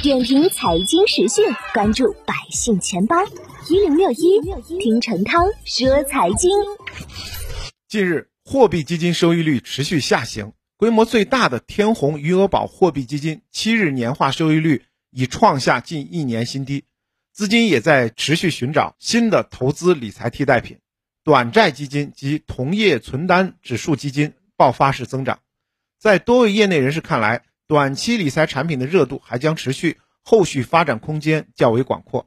点评财经时讯，关注百姓钱包一零六一，听陈涛说财经。近日，货币基金收益率持续下行，规模最大的天弘余额宝货币基金七日年化收益率已创下近一年新低，资金也在持续寻找新的投资理财替代品。短债基金及同业存单指数基金爆发式增长，在多位业内人士看来，短期理财产品的热度还将持续，后续发展空间较为广阔。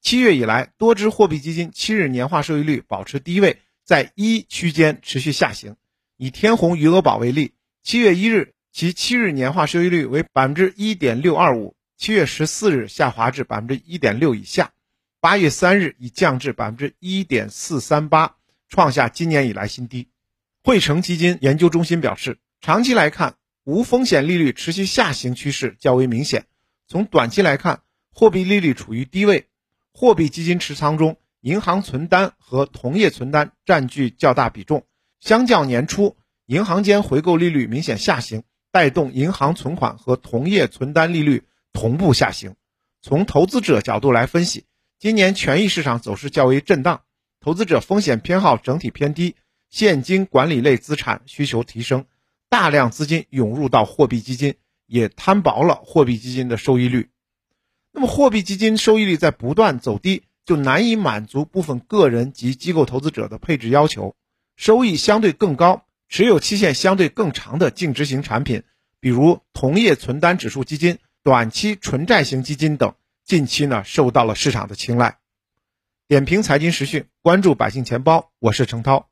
七月以来，多只货币基金七日年化收益率保持低位，在一区间持续下行。以天弘余额宝为例，七月一日其七日年化收益率为百分之一点六二五，七月十四日下滑至百分之一点六以下。八月三日已降至百分之一点四三八，创下今年以来新低。汇成基金研究中心表示，长期来看，无风险利率持续下行趋势较为明显。从短期来看，货币利率处于低位，货币基金持仓中，银行存单和同业存单占据较大比重。相较年初，银行间回购利率明显下行，带动银行存款和同业存单利率同步下行。从投资者角度来分析。今年权益市场走势较为震荡，投资者风险偏好整体偏低，现金管理类资产需求提升，大量资金涌入到货币基金，也摊薄了货币基金的收益率。那么，货币基金收益率在不断走低，就难以满足部分个人及机构投资者的配置要求，收益相对更高、持有期限相对更长的净值型产品，比如同业存单指数基金、短期纯债型基金等。近期呢，受到了市场的青睐。点评财经时讯，关注百姓钱包，我是程涛。